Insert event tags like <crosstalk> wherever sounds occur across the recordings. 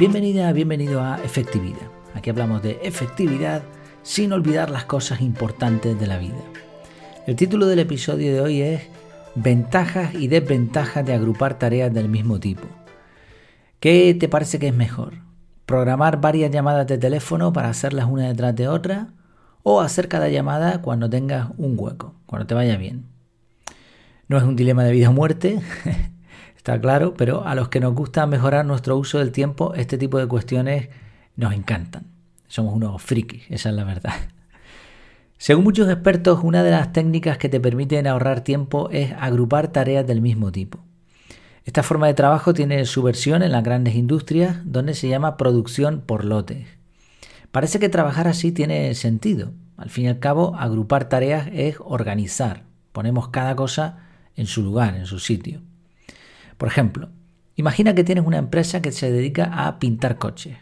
Bienvenida, bienvenido a Efectividad. Aquí hablamos de efectividad sin olvidar las cosas importantes de la vida. El título del episodio de hoy es Ventajas y desventajas de agrupar tareas del mismo tipo. ¿Qué te parece que es mejor? ¿Programar varias llamadas de teléfono para hacerlas una detrás de otra? ¿O hacer cada llamada cuando tengas un hueco, cuando te vaya bien? No es un dilema de vida o muerte, <laughs> está claro, pero a los que nos gusta mejorar nuestro uso del tiempo, este tipo de cuestiones nos encantan. Somos unos frikis, esa es la verdad. <laughs> Según muchos expertos, una de las técnicas que te permiten ahorrar tiempo es agrupar tareas del mismo tipo. Esta forma de trabajo tiene su versión en las grandes industrias, donde se llama producción por lotes. Parece que trabajar así tiene sentido. Al fin y al cabo, agrupar tareas es organizar. Ponemos cada cosa en su lugar, en su sitio. Por ejemplo, imagina que tienes una empresa que se dedica a pintar coches.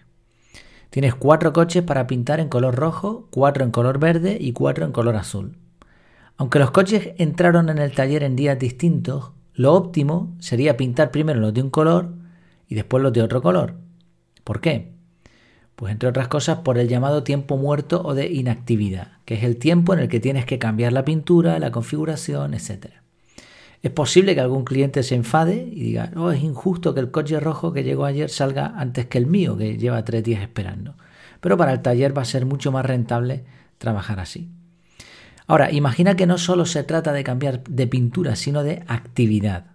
Tienes cuatro coches para pintar en color rojo, cuatro en color verde y cuatro en color azul. Aunque los coches entraron en el taller en días distintos, lo óptimo sería pintar primero los de un color y después los de otro color. ¿Por qué? Pues entre otras cosas por el llamado tiempo muerto o de inactividad, que es el tiempo en el que tienes que cambiar la pintura, la configuración, etc. Es posible que algún cliente se enfade y diga, oh, es injusto que el coche rojo que llegó ayer salga antes que el mío, que lleva tres días esperando. Pero para el taller va a ser mucho más rentable trabajar así. Ahora, imagina que no solo se trata de cambiar de pintura, sino de actividad.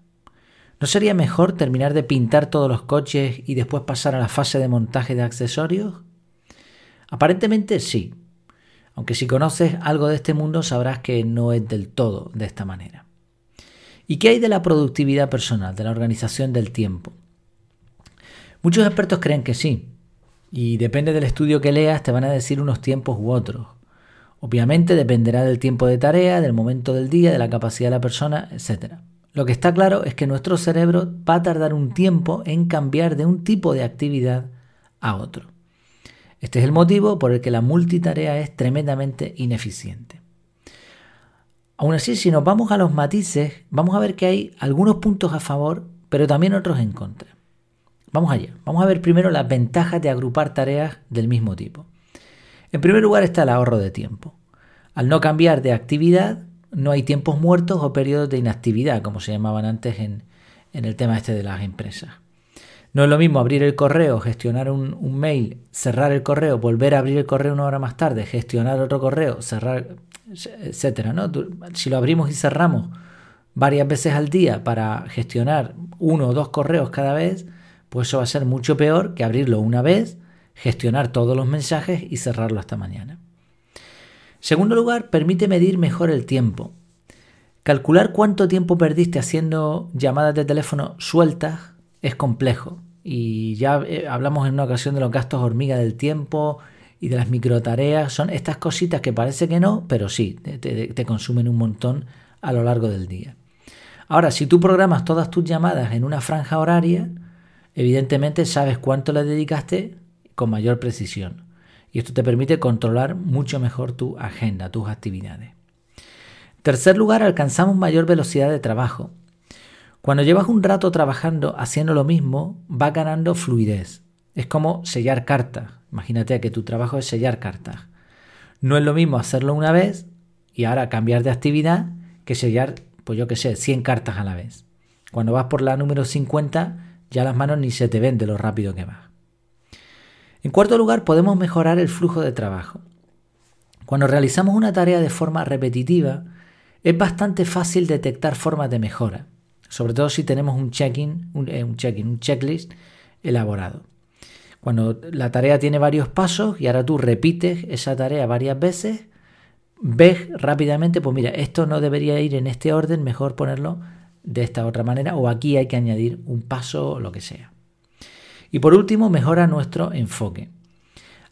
¿No sería mejor terminar de pintar todos los coches y después pasar a la fase de montaje de accesorios? Aparentemente sí, aunque si conoces algo de este mundo sabrás que no es del todo de esta manera. ¿Y qué hay de la productividad personal, de la organización del tiempo? Muchos expertos creen que sí, y depende del estudio que leas te van a decir unos tiempos u otros. Obviamente dependerá del tiempo de tarea, del momento del día, de la capacidad de la persona, etc. Lo que está claro es que nuestro cerebro va a tardar un tiempo en cambiar de un tipo de actividad a otro. Este es el motivo por el que la multitarea es tremendamente ineficiente. Aún así, si nos vamos a los matices, vamos a ver que hay algunos puntos a favor, pero también otros en contra. Vamos allá. Vamos a ver primero las ventajas de agrupar tareas del mismo tipo. En primer lugar está el ahorro de tiempo. Al no cambiar de actividad, no hay tiempos muertos o periodos de inactividad, como se llamaban antes en, el tema este de las empresas. No es lo mismo abrir el correo, gestionar un, un, mail, cerrar el correo, volver a abrir el correo una hora más tarde, gestionar otro correo, cerrar etcétera. ¿no? Si lo abrimos y cerramos varias veces al día para gestionar uno o dos correos cada vez, pues eso va a ser mucho peor que abrirlo una vez, gestionar todos los mensajes y cerrarlo hasta mañana. Segundo lugar, permite medir mejor el tiempo. Calcular cuánto tiempo perdiste haciendo llamadas de teléfono sueltas es complejo. Y ya eh, hablamos en una ocasión de los gastos hormiga del tiempo y de las microtareas. Son estas cositas que parece que no, pero sí, te, consumen un montón a lo largo del día. Ahora, si tú programas todas tus llamadas en una franja horaria, evidentemente sabes cuánto le dedicaste con mayor precisión. Y esto te permite controlar mucho mejor tu agenda, tus actividades. tercer lugar, alcanzamos mayor velocidad de trabajo. Cuando llevas un rato trabajando haciendo lo mismo, va ganando fluidez. Es como sellar cartas. Imagínate que tu trabajo es sellar cartas. No es lo mismo hacerlo una vez y ahora cambiar de actividad que sellar, pues yo qué sé, 100 cartas a la vez. Cuando vas por la número 50, ya las manos ni se te ven de lo rápido que vas. En cuarto lugar, podemos mejorar el flujo de trabajo. Cuando realizamos una tarea de forma repetitiva, es bastante fácil detectar formas de mejora, sobre todo si tenemos un check-in, un, eh, un, un checklist elaborado. Cuando la tarea tiene varios pasos y ahora tú repites esa tarea varias veces, ves rápidamente, pues mira, esto no debería ir en este orden, mejor ponerlo de esta otra manera o aquí hay que añadir un paso o lo que sea. Y por último, mejora nuestro enfoque.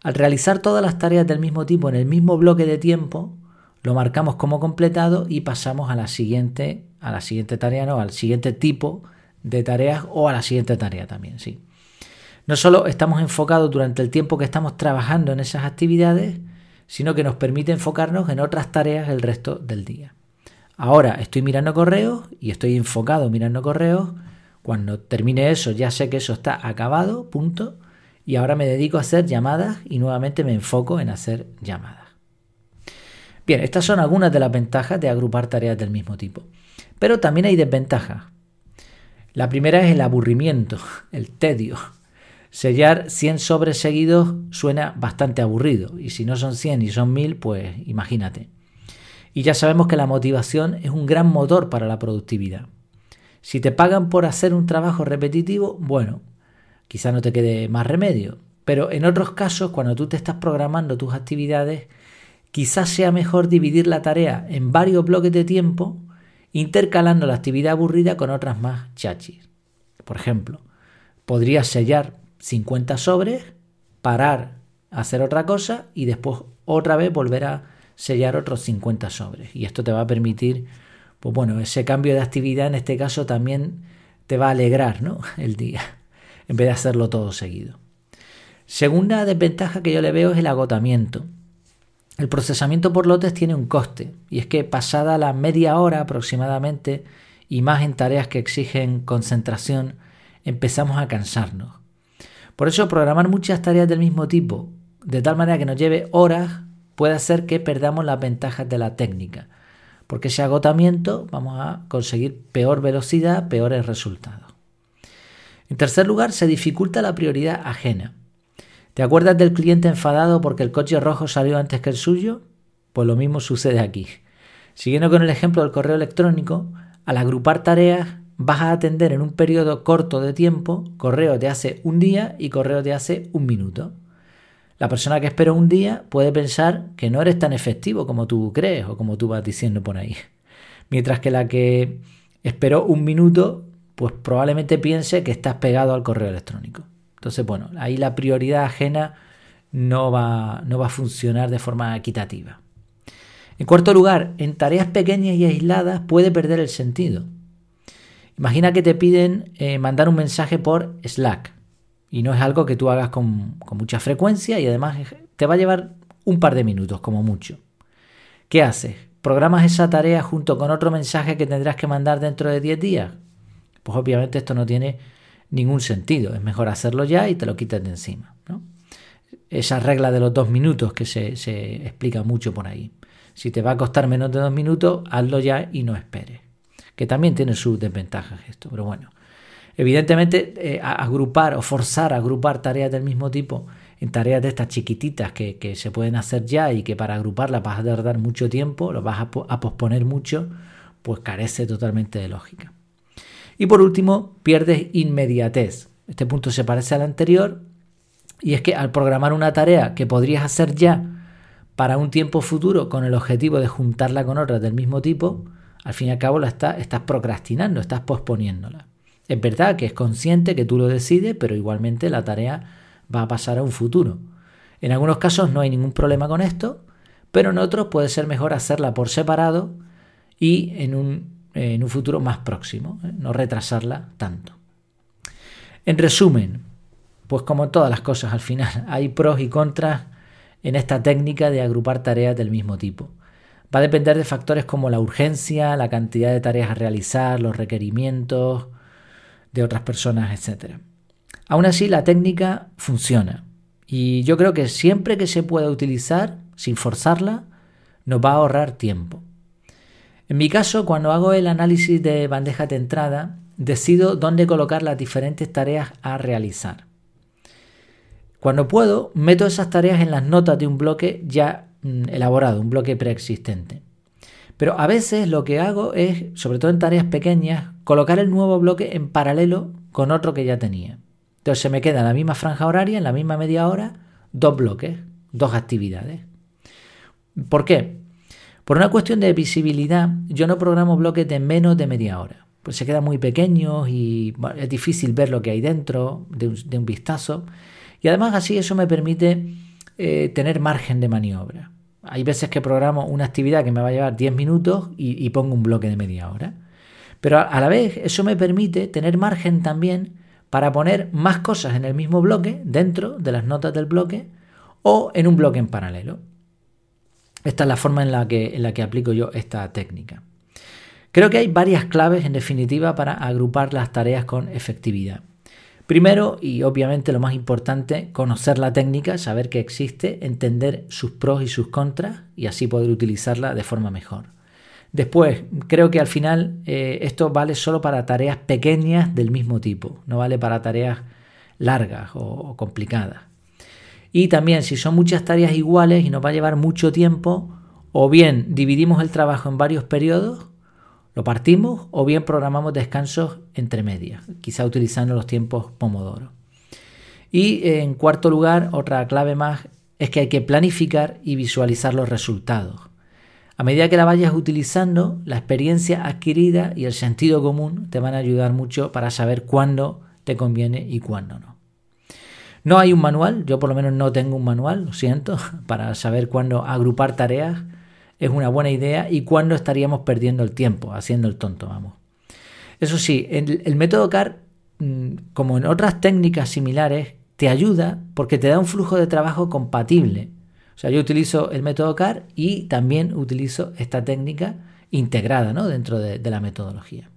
Al realizar todas las tareas del mismo tipo en el mismo bloque de tiempo, lo marcamos como completado y pasamos a la siguiente, a la siguiente tarea, no, al siguiente tipo de tareas o a la siguiente tarea también, sí. No solo estamos enfocados durante el tiempo que estamos trabajando en esas actividades, sino que nos permite enfocarnos en otras tareas el resto del día. Ahora estoy mirando correos y estoy enfocado mirando correos. Cuando termine eso ya sé que eso está acabado, punto. y ahora me dedico a hacer llamadas y nuevamente me enfoco en hacer llamadas. Bien, estas son algunas de las ventajas de agrupar tareas del mismo tipo. Pero también hay desventajas. La primera es el aburrimiento, <laughs> el tedio. Sellar 100 sobres seguidos suena bastante aburrido y si no son 100 y son 1000, pues imagínate. Y ya sabemos que la motivación es un gran motor para la productividad. Si te pagan por hacer un trabajo repetitivo, bueno, quizá no te quede más remedio. Pero en otros casos, cuando tú te estás programando tus actividades, quizás sea mejor dividir la tarea en varios bloques de tiempo, intercalando la actividad aburrida con otras más chachis. Por ejemplo, podrías sellar 50 sobres, parar, hacer otra cosa y después otra vez volver a sellar otros 50 sobres. Y esto te va a permitir, pues bueno, ese cambio de actividad en este caso también te va a alegrar ¿no? <laughs> el día, en vez de hacerlo todo seguido. Segunda desventaja que yo le veo es el agotamiento. El procesamiento por lotes tiene un coste, y es que pasada la media hora aproximadamente, y más en tareas que exigen concentración, empezamos a cansarnos. Por eso programar muchas tareas del mismo tipo, de tal manera que nos lleve horas, puede hacer que perdamos las ventajas de la técnica, porque ese agotamiento vamos a conseguir peor velocidad, peores resultados. En tercer lugar, se dificulta la prioridad ajena. ¿Te acuerdas del cliente enfadado porque el coche rojo salió antes que el suyo? Pues lo mismo sucede aquí. Siguiendo con el ejemplo del correo electrónico, al agrupar tareas vas a atender en un periodo corto de tiempo correo de hace un día y correo de hace un minuto. La persona que espera un día puede pensar que no eres tan efectivo como tú crees o como tú vas diciendo por ahí. Mientras que la que esperó un minuto, pues probablemente piense que estás pegado al correo electrónico. Entonces, bueno, ahí la prioridad ajena no va, no va a funcionar de forma equitativa. En cuarto lugar, en tareas pequeñas y aisladas puede perder el sentido. Imagina que te piden eh, mandar un mensaje por Slack y no es algo que tú hagas con, con, mucha frecuencia y además te va a llevar un par de minutos como mucho. ¿Qué haces? ¿Programas esa tarea junto con otro mensaje que tendrás que mandar dentro de 10 días? Pues obviamente esto no tiene ningún sentido. Es mejor hacerlo ya y te lo quitas de encima. Esa regla de los dos minutos que se, explica mucho por ahí. Si te va a costar menos de dos minutos, hazlo ya y no esperes. Que también tiene sus desventajas esto, pero bueno. Evidentemente, eh, agrupar o forzar a agrupar tareas del mismo tipo en tareas de estas chiquititas que, que, se pueden hacer ya y que para agruparlas vas a tardar mucho tiempo, lo vas a posponer mucho, pues carece totalmente de lógica. Y por último, pierdes inmediatez. Este punto se parece al anterior y es que al programar una tarea que podrías hacer ya para un tiempo futuro con el objetivo de juntarla con otras del mismo tipo, al fin y al cabo la estás procrastinando, estás posponiéndola. Es verdad que es consciente que tú lo decides, pero igualmente la tarea va a pasar a un futuro. En algunos casos no hay ningún problema con esto, pero en otros puede ser mejor hacerla por separado y en un en un futuro más próximo, ¿eh? no retrasarla tanto. En resumen, pues como todas las cosas al final, <laughs> hay pros y contras en esta técnica de agrupar tareas del mismo tipo. Va a depender de factores como la urgencia, la cantidad de tareas a realizar, los requerimientos de otras personas, etc. Aún así, la técnica funciona y yo creo que siempre que se pueda utilizar, sin forzarla, nos va a ahorrar tiempo. En mi caso, cuando hago el análisis de bandeja de entrada, decido dónde colocar las diferentes tareas a realizar. Cuando puedo, meto esas tareas en las notas de un bloque ya mm, elaborado, un bloque preexistente. Pero a veces lo que hago es, sobre todo en tareas pequeñas, colocar el nuevo bloque en paralelo con otro que ya tenía. Entonces se me queda en la misma franja horaria, en la misma media hora, dos bloques, dos actividades. ¿Por qué? Por una cuestión de visibilidad, yo no programo bloques de menos de media hora. Pues se quedan muy pequeños y es difícil ver lo que hay dentro de un, vistazo. Y además así eso me permite eh, tener margen de maniobra. Hay veces que programo una actividad que me va a llevar 10 minutos y, pongo un bloque de media hora. Pero a, a la vez eso me permite tener margen también para poner más cosas en el mismo bloque, dentro de las notas del bloque, o en un bloque en paralelo. Esta es la forma en la que, en la que aplico yo esta técnica. Creo que hay varias claves en definitiva para agrupar las tareas con efectividad. Primero, y obviamente lo más importante, conocer la técnica, saber que existe, entender sus pros y sus contras y así poder utilizarla de forma mejor. Después, creo que al final eh, esto vale solo para tareas pequeñas del mismo tipo, no vale para tareas largas o complicadas. Y también si son muchas tareas iguales y nos va a llevar mucho tiempo, o bien dividimos el trabajo en varios periodos, lo partimos, o bien programamos descansos entre medias, quizá utilizando los tiempos Pomodoro. Y en cuarto lugar, otra clave más es que hay que planificar y visualizar los resultados. A medida que la vayas utilizando, la experiencia adquirida y el sentido común te van a ayudar mucho para saber cuándo te conviene y cuándo no. No hay un manual, yo por lo menos no tengo un manual, lo siento, <laughs> para saber cuándo agrupar tareas es una buena idea y cuándo estaríamos perdiendo el tiempo, haciendo el tonto, vamos. Eso sí, el, método CAR, mm, como en otras técnicas similares, te ayuda porque te da un flujo de trabajo compatible. O sea, yo utilizo el método CAR y también utilizo esta técnica integrada ¿no? dentro de, de la metodología.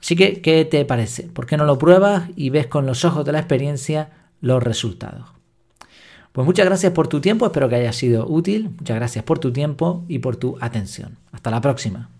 Así que, ¿qué te parece? ¿Por qué no lo pruebas y ves con los ojos de la experiencia los resultados. Pues muchas gracias por tu tiempo, espero que haya sido útil, muchas gracias por tu tiempo y por tu atención. Hasta la próxima.